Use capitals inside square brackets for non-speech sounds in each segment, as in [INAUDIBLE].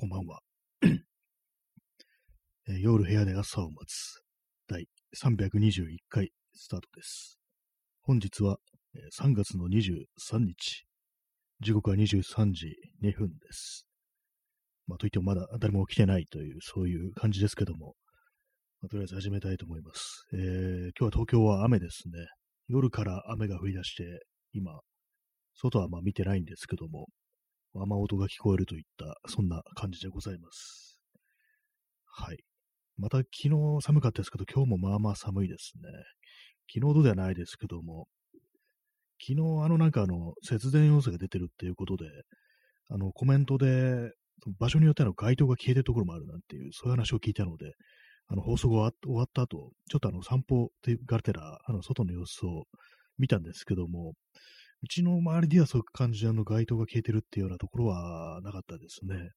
こんばんは。[CLEARS THROAT] えー夜部屋で朝を待つ第321回スタートです。本日は、えー3月の23日。時刻は23時2分です。まあ、といってもまだ誰も来てないという、そういう感じですけども、まあとりあえず始めたいと思います。えー今日は東京は雨ですね。夜から雨が降り出して、今、外はまあ見てないんですけども、雨音が聞こえるといった、そんな感じでございます。はい。また昨日寒かったですけど、今日もまあまあ寒いですね。昨日ほどではないですけども、昨日あのなんかあの、節電要請が出てるっていうことで、あのコメントで、場所によっての街灯が消えてるところもあるなんていう、そういう話を聞いたので、あの放送が終わ終わった後、ちょっとあの散歩がてら、あの外の様子を見たんですけども、うちの周りではそういう感じであの街灯が消えてるっていうようなところはなかったですね。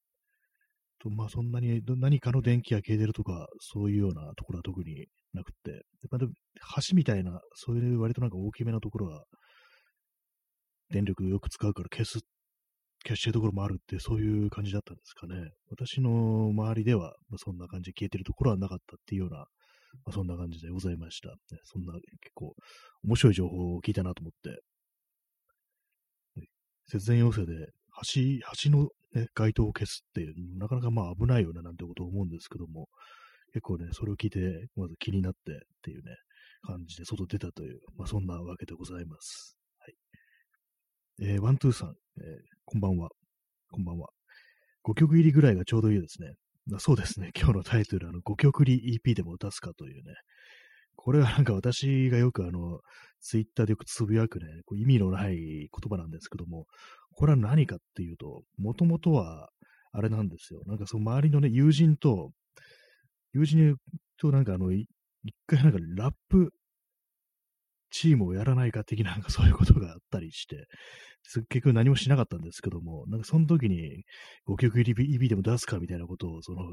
とまあそんなに何かの電気が消えてるとか、そういうようなところは特になくって、まあ、でも橋みたいな、そういう割となんか大きめなところは、電力よく使うから消す、消してるところもあるって、そういう感じだったんですかね。私の周りでは、まあ、そんな感じで消えてるところはなかったっていうような、まあ、そんな感じでございました。そんな結構面白い情報を聞いたなと思って、節電要請で橋、橋の、ね、街灯を消すっていう、なかなかまあ危ないよねなんてことを思うんですけども、結構ね、それを聞いて、まず気になってっていうね、感じで外出たという、まあそんなわけでございます。はい。えーワントゥーさん、えーこんばんは。こんばんは。5曲入りぐらいがちょうどいいですね。まそうですね。今日のタイトル、あの、5曲入り EP でも出すかというね。これはなんか私がよくあの、ツイッターでよくつぶやくね、こう意味のない言葉なんですけども、これは何かっていうと、もともとは、あれなんですよ。なんかその周りのね、友人と、友人となんかあの、一回なんかラップチームをやらないか的な、なんかそういうことがあったりして、結局何もしなかったんですけども、なんかその時に5曲入り EB でも出すかみたいなことをその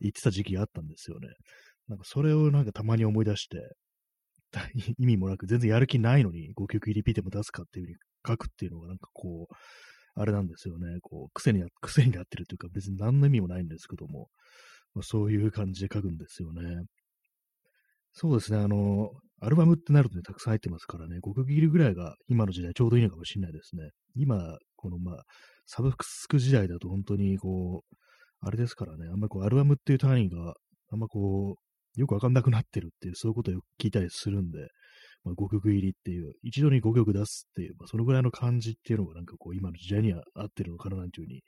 言ってた時期があったんですよね。なんかそれをなんかたまに思い出して、[LAUGHS] 意味もなく全然やる気ないのに5曲入り EP でも出すかっていうふうに書くっていうのがなんかこう、あれなんですよね。こう、癖にな、癖になってるというか別に何の意味もないんですけども、まあ、そういう感じで書くんですよね。そうですね。あの、アルバムってなるとね、たくさん入ってますからね、5曲切りぐらいが今の時代ちょうどいいのかもしれないですね。今、このまあ、サブスク時代だと本当にこう、あれですからね、あんまりこう、アルバムっていう単位があんまこう、よくわかんなくなってるっていう、そういうことをよく聞いたりするんで、まあ、5曲入りっていう、一度に5曲出すっていう、まあ、そのぐらいの感じっていうのがなんかこう、今の時代には合ってるのかななんていうふうに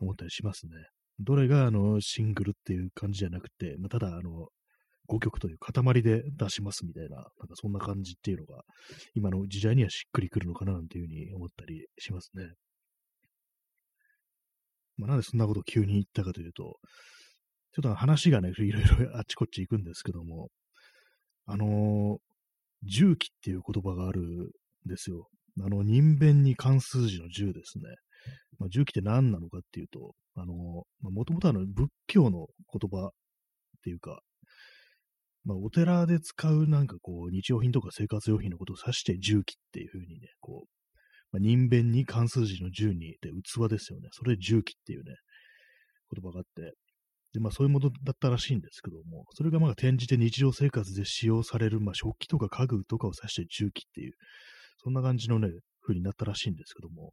思ったりしますね。どれがあの、シングルっていう感じじゃなくて、まあ、ただあの、5曲という塊で出しますみたいな、なんかそんな感じっていうのが、今の時代にはしっくりくるのかななんていうふうに思ったりしますね。まあ、なんでそんなことを急に言ったかというと、ちょっと話がね、[LAUGHS] いろいろあっちこっち行くんですけども、あの重機っていう言葉があるんですよ。あの、人弁に関数字の10ですね。まあ、重機って何なのかっていうと、あの、もともとあの、仏教の言葉っていうか、まあ、お寺で使うなんかこう、日用品とか生活用品のことを指して重機っていうふうにね、こう、まあ、人弁に関数字の10に、で、器ですよね。それ重機っていうね、言葉があって、で、まあそういうものだったらしいんですけども、それがまあ転じて日常生活で使用される、まあ食器とか家具とかを指して重機っていう、そんな感じのね、風になったらしいんですけども、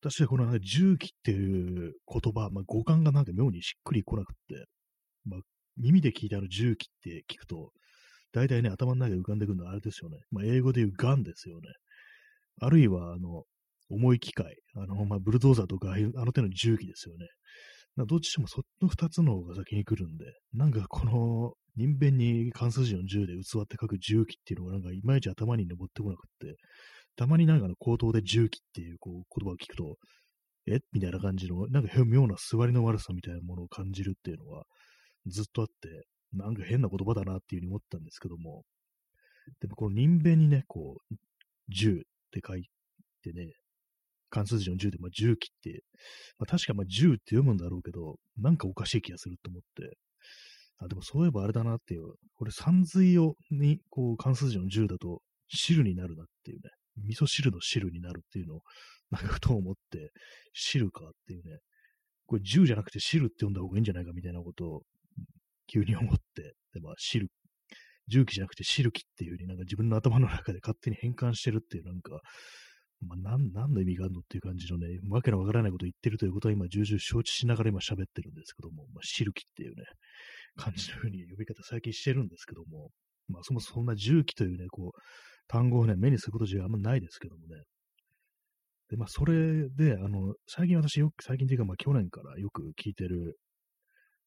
私はこの、ね、重機っていう言葉、まあ語感がなんか妙にしっくりこなくって、まあ耳で聞いたあの重機って聞くと、大体ね、頭の中で浮かんでくるのはあれですよね。まあ英語で言うガンですよね。あるいは、あの、重い機械、あの、まあ、ブルドーザーとか、あの手の重機ですよね。どっちもその二つの方が先に来るんで、なんかこの人弁に関数字の10で器って書く重機っていうのがなんかいまいち頭に登ってこなくって、たまになんかの口頭で重機っていうこう言葉を聞くと、え？みたいな感じの、なんか妙な座りの悪さみたいなものを感じるっていうのはずっとあって、なんか変な言葉だなっていうふうに思ったんですけども、でもこの人弁にね、こう、10って書いてね、関数字の10で、まあ、重機って、まあ、確かまあ10って読むんだろうけど、なんかおかしい気がすると思って、あ、でもそういえばあれだなっていう、これ三髄をに、こう、関数字の10だと汁になるなっていうね、味噌汁の汁になるっていうのを、なんかふと思って、汁かっていうね、これ銃じゃなくてシルって読んだ方がいいんじゃないかみたいなことを急に思って、で、まあ、シル、重機じゃなくてシルキっていう風になんか自分の頭の中で勝手に変換してるっていうなんか、まあ、なん、何の意味があるのっていう感じのね、わけのわからないことを言ってるということは今、重々承知しながら今喋ってるんですけども、まあ、シルキっていうね、感じの風に呼び方最近してるんですけども、まあ、そもそもそんな重機というね、こう、単語をね、目にすること自体あんまないですけどもね。で、まあ、それで、あの、最近私よく、最近というか、まあ、去年からよく聴いてる、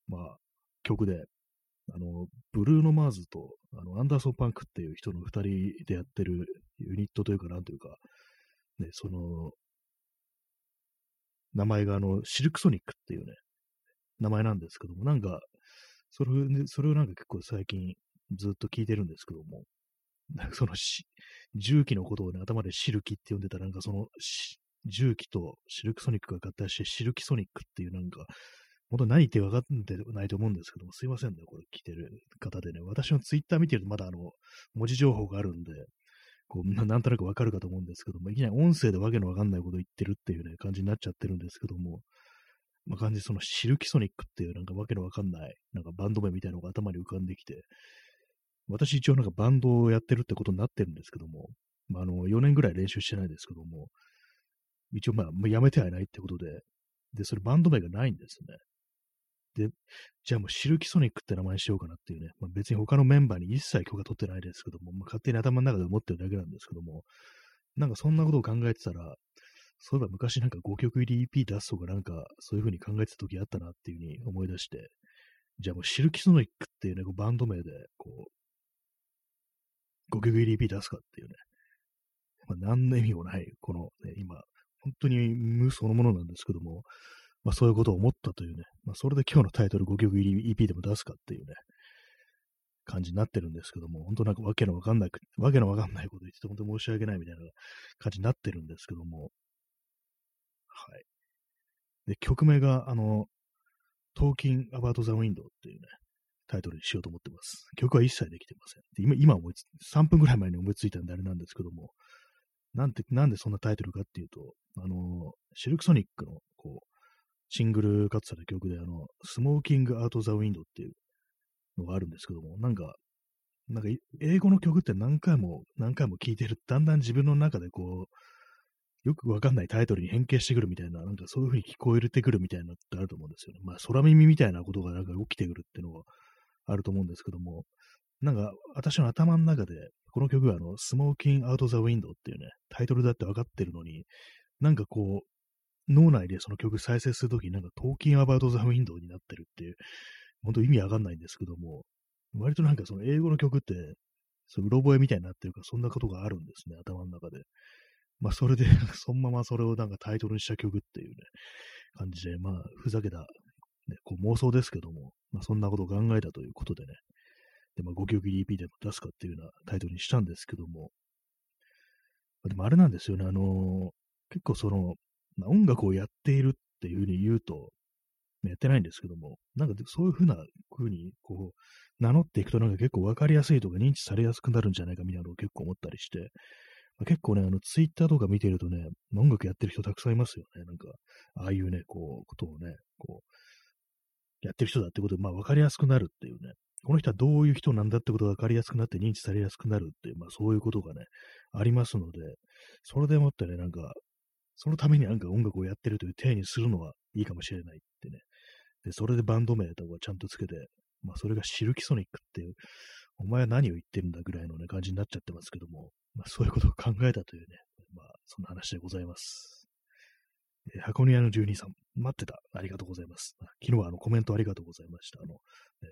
まあ、曲で、あの、ブルーノ・マーズと、あの、アンダーソン・パンクっていう人の二人でやってるユニットというか、なんというか、ね、その、名前があの、シルクソニックっていうね、名前なんですけども、なんか、それ、それをなんか結構最近ずっと聞いてるんですけども、なんかそのし、重機のことをね、頭でシルキって呼んでたら、なんかその、重機とシルクソニックが合体して、シルキソニックっていうなんか、本当何言って分かってないと思うんですけども、すいませんね、これ来てる方でね、私のツイッター見てるとまだあの、文字情報があるんで、こう、[LAUGHS] なんとなくわかるかと思うんですけども、いきなり音声でわけのわかんないこと言ってるっていうね、感じになっちゃってるんですけども、まあ、感じそのシルキソニックっていうなんかわけのわかんない、なんかバンド名みたいなのが頭に浮かんできて、私一応なんかバンドをやってるってことになってるんですけども、まあ、あの、4年ぐらい練習してないですけども、一応まあ、やめてはいないってことで、で、それバンド名がないんですね。で、じゃあもうシルキソニックって名前にしようかなっていうね、まあ、別に他のメンバーに一切許可取ってないですけども、まあ、勝手に頭の中で思ってるだけなんですけども、なんかそんなことを考えてたら、そういえば昔なんか5曲入り EP 出すとかなんかそういう風に考えてた時あったなっていう風に思い出して、じゃあもうシルキソニックっていうね、こうバンド名で、こう、5曲入り EP 出すかっていうね、まあ、何の意味もない、このね、今、本当に無そのものなんですけども、まあそういうことを思ったというね、まあそれで今日のタイトル5曲入り EP でも出すかっていうね、感じになってるんですけども、本当なんかわけのわかんない、わけのわかんないこと言って本当申し訳ないみたいな感じになってるんですけども、はい。で、曲名が、あの、Talking About the Window っていうね、タイトルにしようと思ってます。曲は一切できてません。で今、今思いつ、3分ぐらい前に思いついたんであれなんですけども、なんて、なんでそんなタイトルかっていうと、あの、シルクソニックの、こう、シングルカットされた曲で、あの、スモーキングアウトザウィンドっていうのがあるんですけども、なんか、なんか、英語の曲って何回も何回も聴いてるだんだん自分の中でこう、よくわかんないタイトルに変形してくるみたいな、なんかそういう風に聞こえてくるみたいなってあると思うんですよね。まあ、空耳みたいなことがなんか起きてくるっていうのはあると思うんですけども、なんか、私の頭の中で、この曲はあの、スモーキングアウトザウィンドっていうね、タイトルだって分かってるのに、なんかこう、脳内でその曲再生するときになんかトーキンアバウトザウィンドウになってるっていう、本当意味わかんないんですけども、割となんかその英語の曲って、そう、うろ覚えみたいになってるか、そんなことがあるんですね、頭の中で。まあ、それで [LAUGHS] そのままそれをなんかタイトルにした曲っていうね、感じで、まあ、ふざけた、ね、こう妄想ですけども、まあ、そんなことを考えたということでね、で、まあ、5曲 EP でも出すかっていうようなタイトルにしたんですけども、でもあれなんですよね、あのー、結構その、まあ、音楽をやっているっていうふうに言うと、やってないんですけども、なんかそういうふうな風に、こう、名乗っていくとなんか結構わかりやすいとか認知されやすくなるんじゃないかみたいなのを結構思ったりして、まあ、結構ね、あの、ツイッターとか見てるとね、音楽やってる人たくさんいますよね。なんか、ああいうね、こう、ことをね、こう、やってる人だってことで、まあ、わかりやすくなるっていうね、この人はどういう人なんだってことがわかりやすくなって認知されやすくなるっていう、まあ、そういうことがね、ありますので、それでもってね、なんか、そのためになんか音楽をやってるという体にするのはいいかもしれないってね。で、それでバンド名とかちゃんとつけて、まあそれがシルキソニックっていう、お前は何を言ってるんだぐらいのね、感じになっちゃってますけども、まあそういうことを考えたというね、まあそんな話でございます。えー、箱庭の住人さん、待ってた。ありがとうございます。昨日はあのコメントありがとうございました。あの、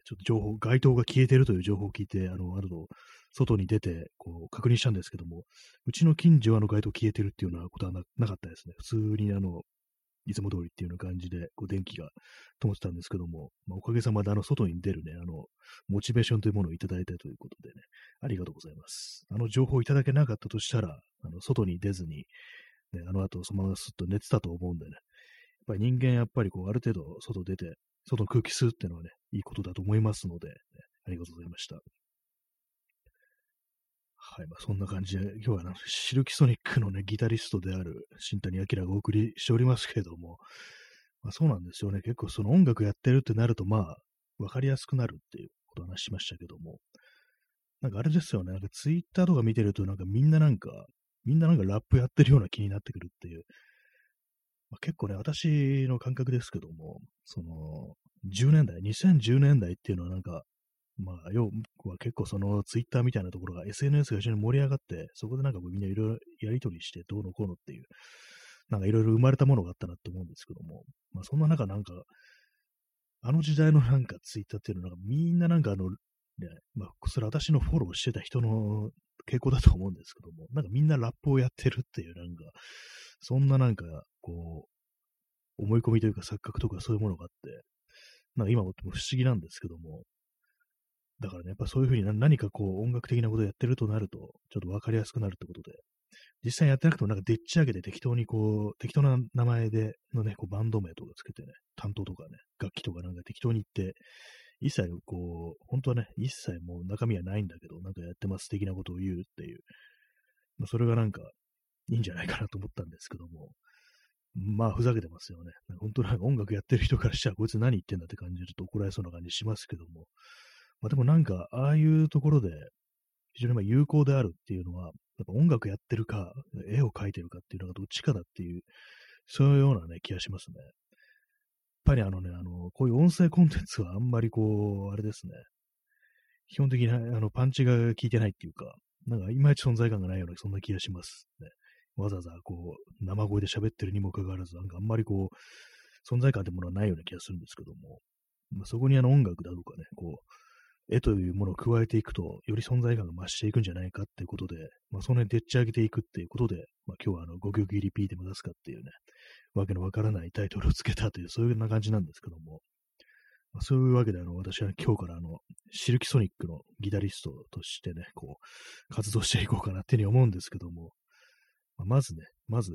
ちょっと情報、街灯が消えてるという情報を聞いて、あの、あるの、外に出て、こう、確認したんですけども、うちの近所はあの街灯消えてるっていうようなことはなかったですね。普通にあの、いつも通りっていうような感じで、こう、電気が灯ってたんですけども、まあ、おかげさまであの、外に出るね、あの、モチベーションというものをいただいたということでね、ありがとうございます。あの情報をいただけなかったとしたら、あの、外に出ずに、ね、あの後そのまますっと寝てたと思うんでね、やっぱり人間やっぱりこう、ある程度外出て、外の空気吸うっていうのはね、いいことだと思いますので、ね、ありがとうございました。はい、まあ、そんな感じで、今日はシルキソニックのね、ギタリストである新谷明がお送りしておりますけれども、まあ、そうなんですよね。結構その音楽やってるってなると、まあ、わかりやすくなるっていうことを話しましたけども、なんかあれですよね。なんかツイッターとか見てると、なんかみんななんか、みんななんかラップやってるような気になってくるっていう。まあ、結構ね、私の感覚ですけども、その、10年代、2010年代っていうのはなんか、まあ、要は結構そのツイッターみたいなところが SNS が非常に盛り上がって、そこでなんかみんないろいろやりとりしてどうのこうのっていう、なんかいろいろ生まれたものがあったなって思うんですけども、まあそんな中なんか、あの時代のなんかツイッターっていうのはなんかみんななんかあの、ね、まあそれ私のフォローしてた人の傾向だと思うんですけども、なんかみんなラップをやってるっていうなんか、そんななんかこう、思い込みというか錯覚とかそういうものがあって、なんか今も不思議なんですけども、だからね、やっぱそういうふうに何かこう音楽的なことをやってるとなると、ちょっとわかりやすくなるってことで、実際やってなくてもなんかでっち上げて適当にこう、適当な名前でのね、こうバンド名とかつけてね、担当とかね、楽器とかなんか適当に言って、一切こう、本当はね、一切もう中身はないんだけど、なんかやってます的なことを言うっていう、まあ、それがなんかいいんじゃないかなと思ったんですけども、まあ、ふざけてますよね。本当なんか音楽やってる人からしたら、こいつ何言ってんだって感じると怒られそうな感じしますけども、まあでもなんか、ああいうところで、非常にまあ有効であるっていうのは、やっぱ音楽やってるか、絵を描いてるかっていうのがどっちかだっていう、そういうようなね、気がしますね。やっぱりあのね、あの、こういう音声コンテンツはあんまりこう、あれですね、基本的にあのパンチが効いてないっていうか、なんかいまいち存在感がないような、そんな気がしますね。わざわざこう、生声で喋ってるにもかかわらず、なんかあんまりこう、存在感ってものはないような気がするんですけども、まあ、そこにあの音楽だとかね、こう、絵というものを加えていくと、より存在感が増していくんじゃないかっていうことで、まあ、その辺でっち上げていくっていうことで、まあ、今日はあの、5曲リピーでも出すかっていうね、わけのわからないタイトルをつけたという、そういうような感じなんですけども、まあ、そういうわけで、あの、私は今日からあの、シルキソニックのギタリストとしてね、こう、活動していこうかなっていうふうに思うんですけども、まあ、まずね、まず、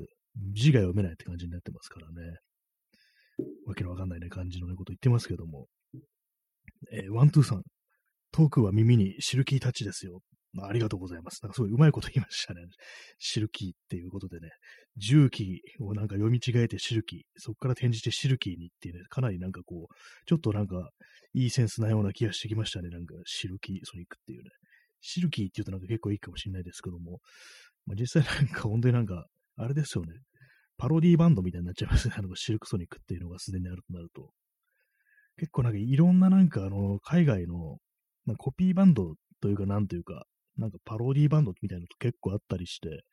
字が読めないって感じになってますからね、わけのわかんないね、感じのね、こと言ってますけども、えー、ワントゥーさん、トークは耳にシルキータッチですよ。まあ、ありがとうございます。なんかすごいうまいこと言いましたね。シルキーっていうことでね、重機をなんか読み違えてシルキー、そこから転じてシルキーにっていうね、かなりなんかこう、ちょっとなんかいいセンスなような気がしてきましたね。なんかシルキーソニックっていうね。シルキーって言うとなんか結構いいかもしれないですけども、まあ、実際なんか本当になんか、あれですよね。パロディーバンドみたいになっちゃいますね。あのシルクソニックっていうのがすでにあるとなると。結構なんかいろんななんかあの、海外の、コピーバンドというか、なんというか、なんかパロディバンドみたいなのと結構あったりして、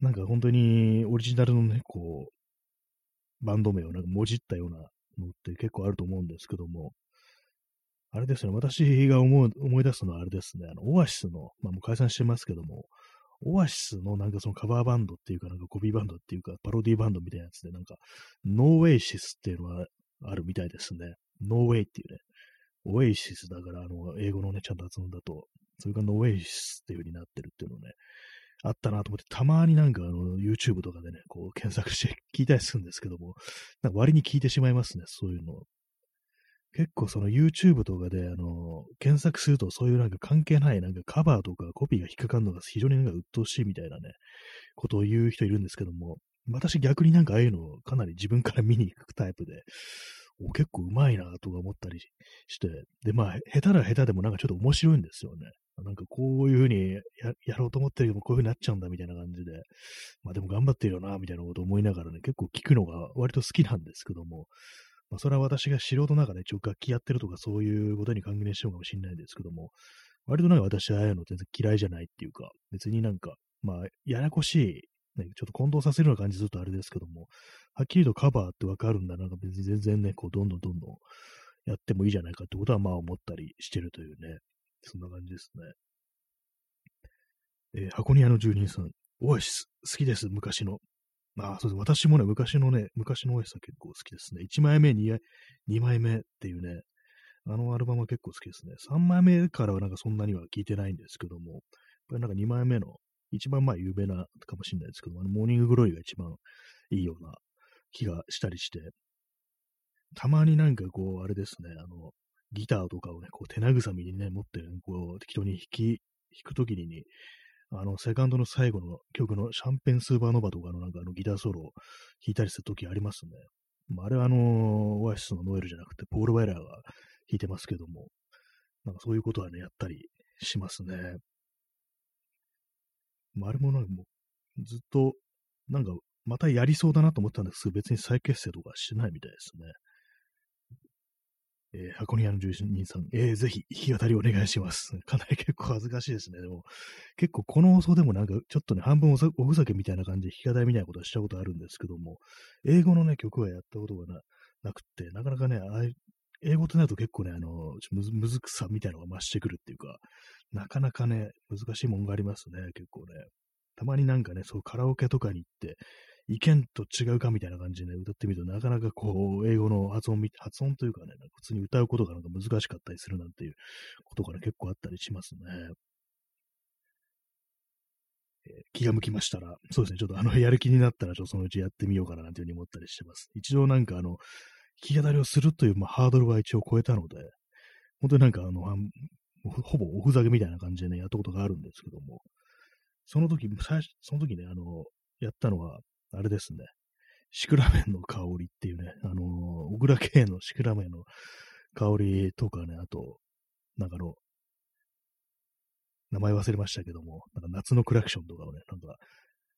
なんか本当にオリジナルのね、こう、バンド名をなんかもじったようなのって結構あると思うんですけども、あれですね、私が思う思い出すのはあれですね、あの、オアシスの、まあもう解散してますけども、オアシスのなんかそのカバーバンドっていうか、なんかコピーバンドっていうか、パロディバンドみたいなやつで、なんか、 No Way Sis っていうのはあるみたいですね。 No way っていうね、オエイシスだから、あの、英語のね、ちゃんと発音だと、それが No Way Sis っていう風になってるっていうのね、あったなと思って、たまになんかあの、YouTube とかでね、こう検索して聞いたりするんですけども、なんか割に聞いてしまいますね、そういうの。結構その YouTube とかで、あの、検索するとそういうなんか関係ないなんかカバーとかコピーが引っかかるのが非常になんか鬱陶しいみたいなね、ことを言う人いるんですけども、私逆になんかああいうのをかなり自分から見に行くタイプで、お結構うまいなとか思ったりして、で、まあ、下手な下手でもなんかちょっと面白いんですよね。なんかこういうふうにやろうと思ってるけど、こういうふうになっちゃうんだみたいな感じで、まあでも頑張ってるよな、みたいなことを思いながらね、結構聞くのが割と好きなんですけども、まあそれは私が素人の中で一応楽器やってるとかそういうことに関連してるかもしれないですけども、割となんか私はああいうの全然嫌いじゃないっていうか、別になんか、まあ、ややこしいね、ちょっと混同させるような感じするとあれですけども、はっきりとカバーってわかるんだなんか別に全然ね、こう、どんどんどんどんやってもいいじゃないかってことはまあ思ったりしてるというね、そんな感じですね。えー、箱庭の住人さん、オアシス、好きです、昔の。ああ、そうです。私もね、昔のね、昔のオアシスは結構好きですね。1枚目、2, 2枚目っていうね、あのアルバムは結構好きですね。3枚目からはなんかそんなには聞いてないんですけども、やっぱりなんか2枚目の一番まあ有名なかもしれないですけど、あのモーニンググロイが一番いいような気がしたりして、たまになんかこう、あれですね、あの、ギターとかをね、こう手慰みにね、持って、こう、適当に弾き、弾くときに、あの、セカンドの最後の曲のシャンペンスーパーノバとかのなんかあのギターソロを弾いたりするときありますね。まあ、あれはあの、オアシスのノエルじゃなくて、ポール・ワイラーが弾いてますけども、なんかそういうことはね、やったりしますね。まあ、あれもなんかもう、ずっと、なんか、またやりそうだなと思ったんですけど、別に再結成とかしないみたいですね。えー、箱庭の住人さん、えー、ぜひ弾き語りお願いします。[LAUGHS] かなり結構恥ずかしいですね。でも、結構この放送でもなんかちょっとね、半分おふざけみたいな感じで弾き語りみたいなことはしたことあるんですけども、英語のね、曲はやったことがななくて、なかなかね、あ英語となると結構ね、あの、むずむずくさみたいなのが増してくるっていうか、なかなかね、難しいもんがありますね、結構ね。たまになんかね、そうカラオケとかに行って、意見と違うかみたいな感じでね、歌ってみるとなかなかこう、英語の発音、発音というかね、普通に歌うことがなんか難しかったりするなんていうことがね、結構あったりしますね。えー、気が向きましたら、そうですね、ちょっとあの、やる気になったら、ちょっとそのうちやってみようかななんていうふうに思ったりしてます。一度なんかあの、弾き語りをするという、まあ、ハードルは一応超えたので、本当になんかあの、ほぼおふざけみたいな感じでね、やったことがあるんですけども、その時、最初、その時ね、あの、やったのは、あれですね。シクラメンの香りっていうね、あのー、小倉系のシクラメンの香りとかね、あと、なんかの、名前忘れましたけども、なんか夏のクラクションとかをね、なんか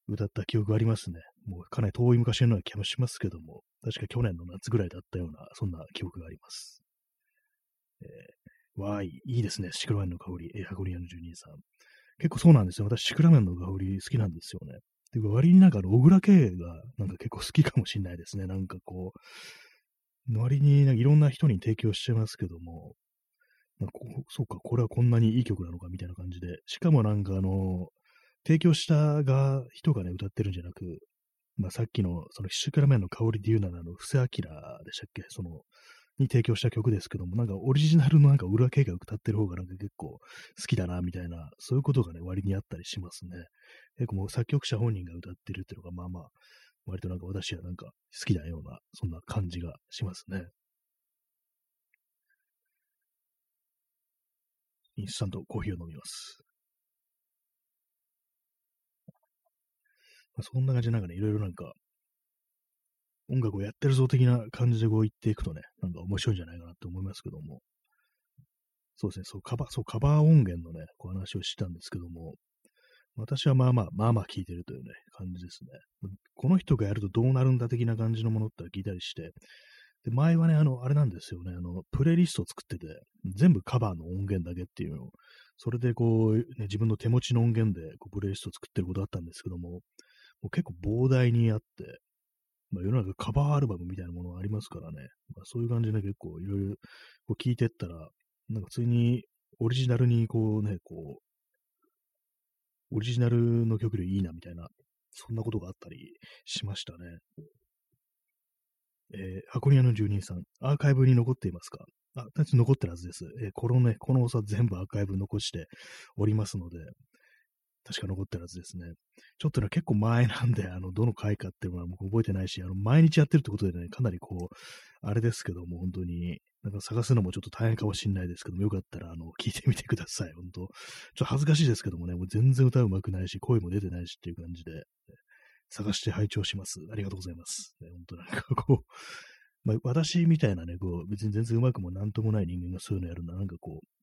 歌った記憶がありますね。もうかなり遠い昔のような気もしますけども、確か去年の夏ぐらいだったような、そんな記憶があります。えー、わーい、いいですね、シクラメンの香り、えー、ハゴリアの住人さん。結構そうなんですよ。私、シクラメンの香り好きなんですよね。で、割になんか、小倉圭がなんか結構好きかもしれないですね。なんかこう、割になんかいろんな人に提供してますけども、なんかそうか、これはこんなにいい曲なのかみたいな感じで、しかもなんかあの、提供したが人がね、歌ってるんじゃなく、まあ、さっきの、その、シュクラメンの香りで言うなら、あの、布施明でしたっけ？その、に提供した曲ですけども、なんかオリジナルのなんか裏系が歌ってる方がなんか結構好きだな、みたいな、そういうことがね、割にあったりしますね。結構もう作曲者本人が歌ってるっていうのが、まあまあ、割となんか私はなんか好きなような、そんな感じがしますね。インスタントコーヒーを飲みます。まあ、そんな感じでなんかね、いろいろなんか音楽をやってるぞ的な感じでこう言っていくとね、なんか面白いんじゃないかなって思いますけども。そうですね、そう、カバー、そう、カバー音源のね、こう話をしたんですけども、私はまあまあ、まあまあ聞いてるというね、感じですね。この人がやるとどうなるんだ的な感じのものって聞いたりして、で、前はね、あの、あれなんですよね、あの、プレイリストを作ってて、全部カバーの音源だけっていうのを、それでこう、ね、自分の手持ちの音源でこうプレイリストを作ってることあったんですけども、もう結構膨大にあって、まあ、世の中カバーアルバムみたいなものがありますからね、まあ、そういう感じで結構いろいろこう聞いてったら、なんか普通にオリジナルにこうね、こう、オリジナルの曲でいいなみたいな、そんなことがあったりしましたね。えー、箱庭の住人さん、アーカイブに残っていますか？あ、残ってるはずです。えー、このね、このおさ全部アーカイブ残しておりますので、確か残ってるはずですね。ちょっとね、結構前なんで、あの、どの回かっていうのは僕覚えてないし、あの、毎日やってるってことでね、かなりこう、あれですけども、本当に、なんか探すのもちょっと大変かもしれないですけども、よかったら、あの、聞いてみてください。本当ちょっと恥ずかしいですけどもね、もう全然歌うまくないし、声も出てないしっていう感じで、探して拝聴します。ありがとうございます。本当なんかこう、[LAUGHS] まあ、私みたいなね、こう、別に全然うまくもなんともない人間がそういうのやるのは、なんかこう、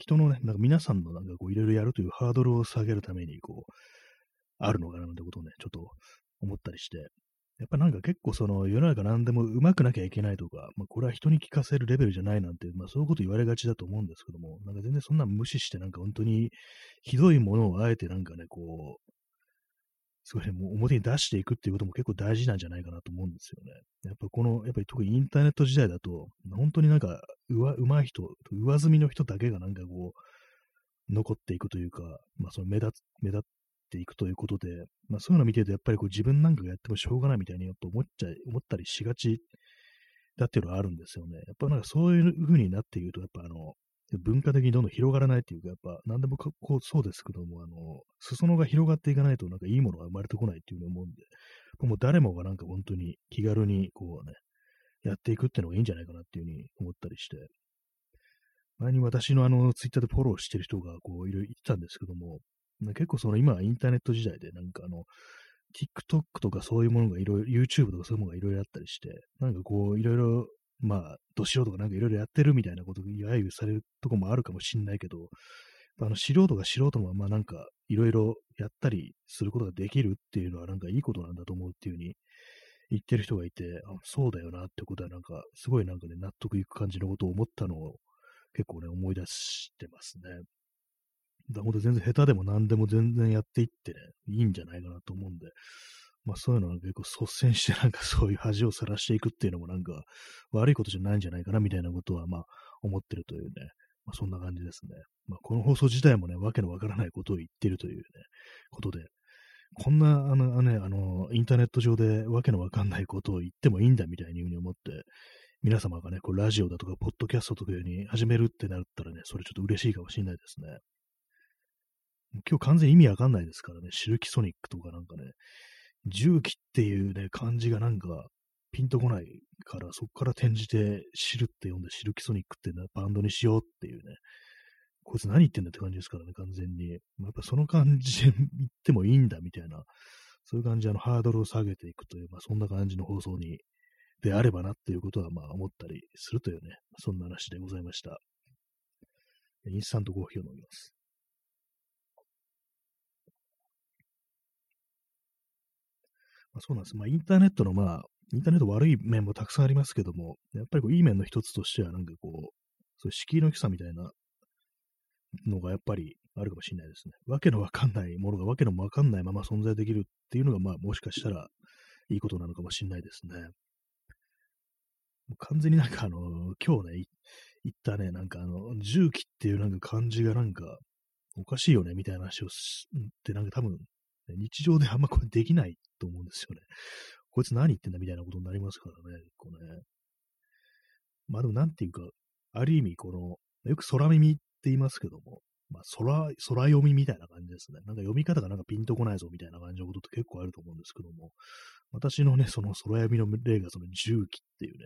人のね、なんか皆さんのなんかこういろいろやるというハードルを下げるためにこう、あるのかななんてことをね、ちょっと思ったりして、やっぱなんか結構その世の中何でも上手くなきゃいけないとか、まあこれは人に聞かせるレベルじゃないなんて、まあそういうこと言われがちだと思うんですけども、なんか全然そんな無視してなんか本当にひどいものをあえてなんかね、こう、すごいね、も表に出していくっていうことも結構大事なんじゃないかなと思うんですよね。やっぱこの、やっぱり特にインターネット時代だと、本当になんか、うわ、上手い人、上積みの人だけがなんかこう、残っていくというか、まあその目立つ、目立っていくということで、まあそういうのを見てるとやっぱりこう自分なんかがやってもしょうがないみたいに思っちゃい、思ったりしがちだっていうのはあるんですよね。やっぱなんかそういう風になっていると、やっぱあの、文化的にどんどん広がらないっていうか、やっぱ何でもこうそうですけども、あの、裾野が広がっていかないとなんかいいものが生まれてこないっていうふうに思うんで、もう誰もがなんか本当に気軽にこうね、やっていくっていうのがいいんじゃないかなっていうふうに思ったりして、前に私のあの、ツイッターでフォローしてる人がこういろいろ言ってたんですけども、結構その今インターネット時代でなんかあの、TikTok とかそういうものがいろいろ、YouTube とかそういうものがいろいろあったりして、なんかこう、いろいろ、まあ、ど素人がなんかいろいろやってるみたいなことが揶揄されるとこもあるかもしんないけど、あの素人が素人もまあなんかいろいろやったりすることができるっていうのはなんかいいことなんだと思うっていうふうに言ってる人がいて、あそうだよなってことはなんかすごいなんかね納得いく感じのことを思ったのを結構ね思い出してますね。だ本当全然下手でも何でも全然やっていってね、いいんじゃないかなと思うんで、まあそういうのは結構率先してなんかそういう恥をさらしていくっていうのもなんか悪いことじゃないんじゃないかなみたいなことはまあ思ってるというね、まあ、そんな感じですね。まあ、この放送自体もね、わけのわからないことを言ってるというね、ことで、こんな、あの、ね、あの、インターネット上でわけのわかんないことを言ってもいいんだみたいに思って、皆様がね、こうラジオだとか、ポッドキャストとかに始めるってなったらね、それちょっと嬉しいかもしれないですね。今日完全意味わかんないですからね、シルキソニックとかなんかね、重機っていうね、漢字がなんか、ピンとこないから、そこから転じて、シルって読んで、シルキソニックってね、バンドにしようっていうね、こいつ何言ってんだって感じですからね、完全に。ま、やっぱその感じで言ってもいいんだみたいな、そういう感じであのハードルを下げていくという、まあ、そんな感じの放送に、であればなっていうことは、まあ思ったりするというね、そんな話でございました。インスタントコーヒーを飲みます。まあ、そうなんです。まあ、インターネットの、まあ、インターネット悪い面もたくさんありますけども、やっぱりこういい面の一つとしては、なんかこう、そういう敷居の低さみたいなのがやっぱりあるかもしれないですね。わけのわかんないものがわけのわかんないまま存在できるっていうのが、まあ、もしかしたらいいことなのかもしれないですね。完全になんかあの、今日ね、言ったね、なんかあの、重機っていうなんか感じがなんか、おかしいよね、みたいな話をして、なんか多分、日常であんまこれできないと思うんですよね。こいつ何言ってんだみたいなことになりますからね、こうね。まあでもなんていうか、ある意味この、よく空耳って言いますけども、まあ空、空読みみたいな感じですね。なんか読み方がなんかピンとこないぞみたいな感じのことって結構あると思うんですけども、私のね、その空読みの例がその重機っていうね、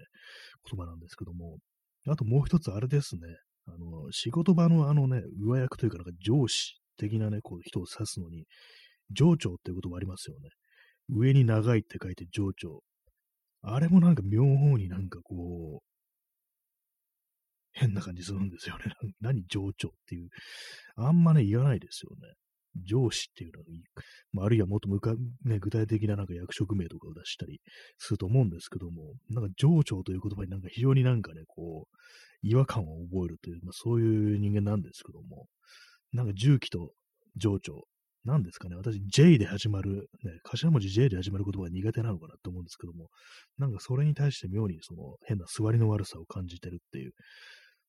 言葉なんですけども、あともう一つあれですね、あの、仕事場のあのね、上役というかなんか上司的なね、こう人を指すのに、上長っていう言葉ありますよね。上に長いって書いて上長。あれもなんか妙になんかこう、変な感じするんですよね。[LAUGHS] 何上長っていう。あんまね、言わないですよね。上司っていうのは、まあ、あるいはもっとむか、ね、具体的ななんか役職名とかを出したりすると思うんですけども、なんか上長という言葉になんか非常になんかね、こう、違和感を覚えるという、まあ、そういう人間なんですけども、なんか重機と上長、何ですかね、私、J で始まる、ね、頭文字 J で始まる言葉が苦手なのかなと思うんですけども、なんかそれに対して妙にその変な座りの悪さを感じてるっていう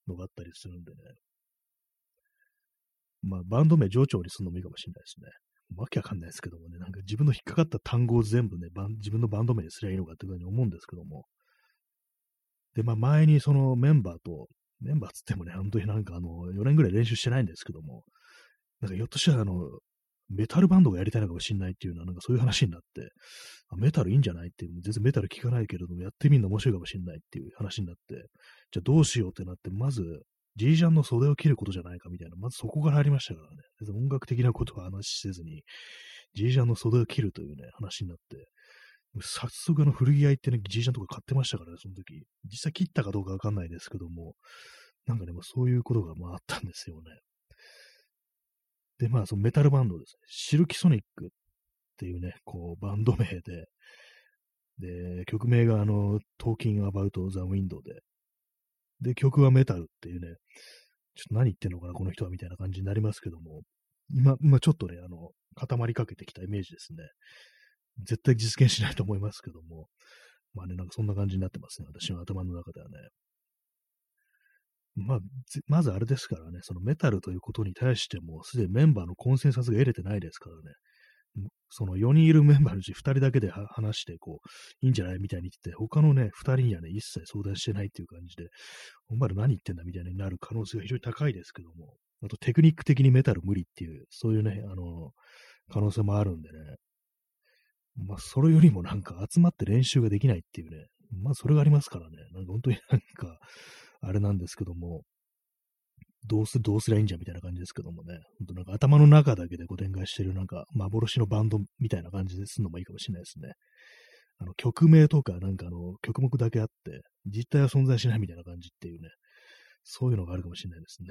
のがあったりするんでね。まあ、バンド名上長にするのもいいかもしれないですね。わけわかんないですけどもね、なんか自分の引っかかった単語を全部ね、自分のバンド名にすりゃいいのかっていうふうに思うんですけども。で、まあ前にそのメンバーと、メンバーつってもね、本当になんかあの、4年ぐらい練習してないんですけども、なんかひょっとしたらあの、メタルバンドがやりたいのかもしれないっていうのは、なんかそういう話になって、メタルいいんじゃない？っていう、全然メタル聞かないけれども、やってみるの面白いかもしれないっていう話になって、じゃあどうしようってなって、まず、ジージャンの袖を切ることじゃないかみたいな、まずそこからありましたからね。音楽的なことは話せずに、ジージャンの袖を切るというね、話になって、早速あの古着屋行ってね、ジージャンとか買ってましたからね、その時。実際切ったかどうかわかんないですけども、なんかね、そういうことがまああったんですよね。で、まあ、そのメタルバンドですね。シルキソニックっていうね、こう、バンド名で、で、曲名があの、Talking About the Window で、で、曲はメタルっていうね、ちょっと何言ってんのかな、この人はみたいな感じになりますけども、今、今ちょっとね、あの、固まりかけてきたイメージですね。絶対実現しないと思いますけども、まあね、なんかそんな感じになってますね、私の頭の中ではね。まあ、まずあれですからね、そのメタルということに対しても、すでにメンバーのコンセンサスが得れてないですからね、その4人いるメンバーのうち2人だけで話して、こう、いいんじゃないみたいに言って、他のね、2人にはね、一切相談してないっていう感じで、お前ら何言ってんだみたいになる可能性が非常に高いですけども、あとテクニック的にメタル無理っていう、そういうね、あの、可能性もあるんでね、まあ、それよりもなんか集まって練習ができないっていうね、まあ、それがありますからね、なんか本当になんか、あれなんですけども、どうす、どうすりゃいいんじゃみたいな感じですけどもね、ほんとなんか頭の中だけでこう展開してるなんか幻のバンドみたいな感じですんのもいいかもしれないですね。あの曲名とかなんかあの曲目だけあって、実態は存在しないみたいな感じっていうね、そういうのがあるかもしれないですね。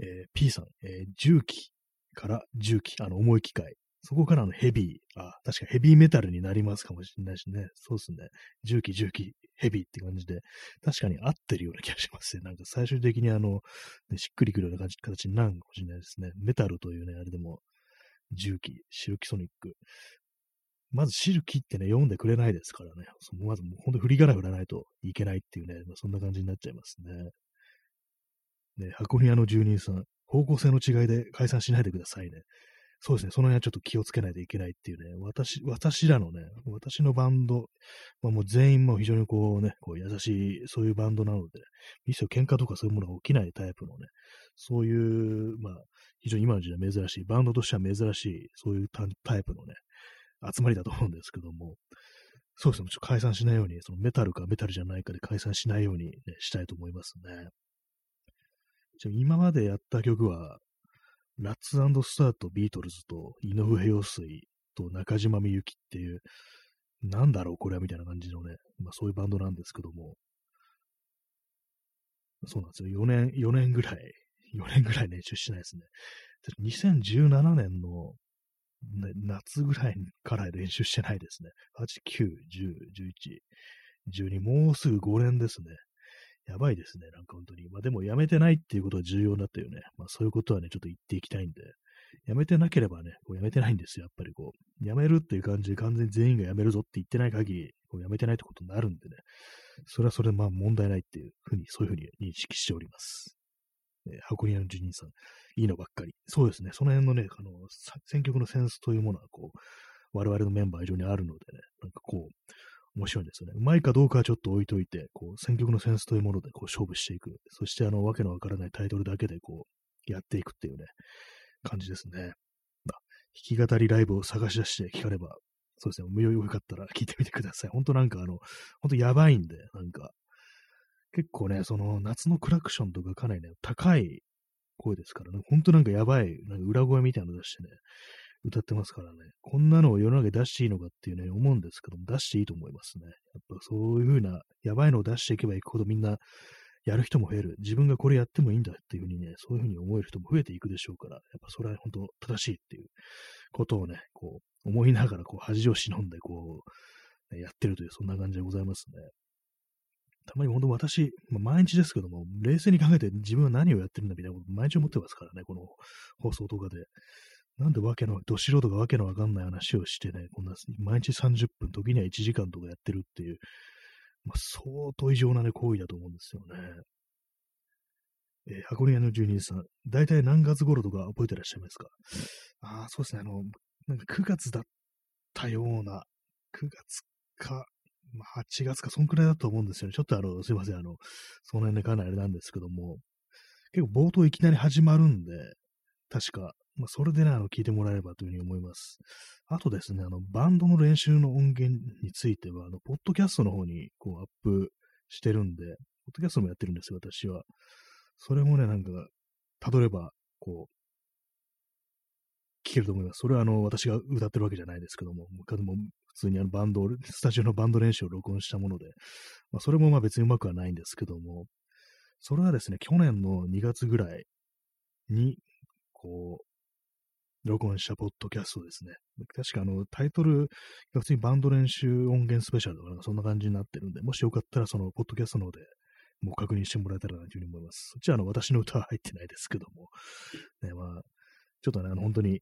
えー、P さん、えー、重機から重機、あの重い機械、そこからのヘビー、あ、確かヘビーメタルになりますかもしれないしね。そうですね。重機、重機、ヘビーって感じで、確かに合ってるような気がしますね。なんか最終的にあの、ね、しっくりくるような感じ形になるかもしれないですね。メタルというね、あれでも、重機、シルキソニック。まずシルキってね、読んでくれないですからね。そのまずもう本当振り仮名振らないといけないっていうね、まあ、そんな感じになっちゃいますね。ね、箱庭の住人さん、方向性の違いで解散しないでくださいね。そうですね、その辺はちょっと気をつけないといけないっていうね、私、私らのね、私のバンド、まあ、もう全員も非常にこうね、こう優しい、そういうバンドなので、一切喧嘩とかそういうものが起きないタイプのね、そういう、まあ、非常に今の時代珍しい、バンドとしては珍しい、そういうタイプのね、集まりだと思うんですけども、そうですね、ちょっと解散しないように、そのメタルかメタルじゃないかで解散しないように、ね、したいと思いますね。今までやった曲は、ラッツスタート、ビートルズと井上陽水と中島みゆきっていう、なんだろうこれはみたいな感じのね、まあそういうバンドなんですけども、そうなんですよ。4年、4年ぐらい、[LAUGHS] 4年ぐらい練習してないですね。2017年の、ね、夏ぐらいから練習してないですね。8、9、10、11、12、もうすぐ5年ですね。やばいですね、なんか本当に。まあでもやめてないっていうことは重要だったよね。まあそういうことはね、ちょっと言っていきたいんで、やめてなければね、こうやめてないんですよ、やっぱりこう。やめるっていう感じで完全に全員がやめるぞって言ってない限り、こうやめてないってことになるんでね、それはそれでまあ問題ないっていうふうに、そういうふうに認識しております。えー、箱庭の住人さん、いいのばっかり。そうですね、その辺のね、あの、選曲のセンスというものは、こう、我々のメンバー以上にあるのでね、なんかこう、面白いんですよね。うまいかどうかはちょっと置いといて、こう、選曲のセンスというものでこう勝負していく。そして、あの、わけのわからないタイトルだけでこう、やっていくっていうね、感じですね。まあ、弾き語りライブを探し出して聞かれば、そうですね、無用よかったら [LAUGHS] 聞いてみてください。ほんとなんかあの、ほんとやばいんで、なんか、結構ね、その夏のクラクションとかかなりね、高い声ですからね、ほんとなんかやばい、なんか裏声みたいなの出してね、歌ってますからね、こんなのを世の中に出していいのかっていうね、思うんですけども、出していいと思いますね。やっぱそういう風な、やばいのを出していけばいくほどみんな、やる人も増える。自分がこれやってもいいんだっていう風にね、そういう風に思える人も増えていくでしょうから、やっぱそれは本当正しいっていうことをね、こう、思いながら、こう、恥を忍んで、こう、やってるという、そんな感じでございますね。たまに本当私、まあ、毎日ですけども、冷静に考えて自分は何をやってるんだみたいなこと毎日思ってますからね、この放送とかで。なんでわけの、ど素人がわけのわかんない話をしてね、こんな毎日30分、時には1時間とかやってるっていう、まあ、相当異常なね、行為だと思うんですよね。えー、箱根屋の住人さん、大体何月頃とか覚えてらっしゃいますか？ああ、そうですね、あの、なんか9月だったような、9月か、まあ、8月か、そんくらいだと思うんですよね。ちょっとあの、すいません、あの、その辺でかなりあれなんですけども、結構冒頭いきなり始まるんで、確か、まあ、それでね、あの、聞いてもらえればというふうに思います。あとですね、あの、バンドの練習の音源については、あの、ポッドキャストの方に、こう、アップしてるんで、ポッドキャストもやってるんですよ、私は。それもね、なんか、たどれば、こう、聞けると思います。それは、あの、私が歌ってるわけじゃないですけども、でも、普通にあの、バンド、スタジオのバンド練習を録音したもので、まあ、それもまあ別にうまくはないんですけども、それはですね、去年の2月ぐらいに、こう、録音したポッドキャストですね。確かあの、タイトルが普通にバンド練習音源スペシャルとか、そんな感じになってるんで、もしよかったらその、ポッドキャストの方でもう確認してもらえたらなというふうに思います。そっちはあの、私の歌は入ってないですけども、ね、まあ、ちょっとね、あの、本当に、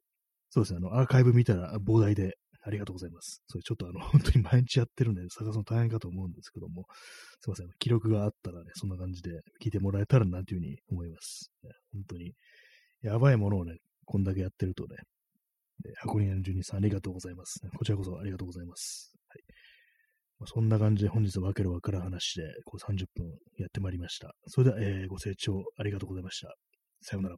そうですね、あの、アーカイブ見たら膨大でありがとうございます。それちょっとあの、[LAUGHS] 本当に毎日やってるんで、探すの大変かと思うんですけども、すいません、記録があったらね、そんな感じで聞いてもらえたらなというふうに思います。ね、本当に、やばいものをね、こんだけやってるとね、箱根の住人さんありがとうございます。こちらこそありがとうございます。はいまあ、そんな感じで本日はわけるわからん話でこう30分やってまいりました。それでは、えー、ご清聴ありがとうございました。さようなら。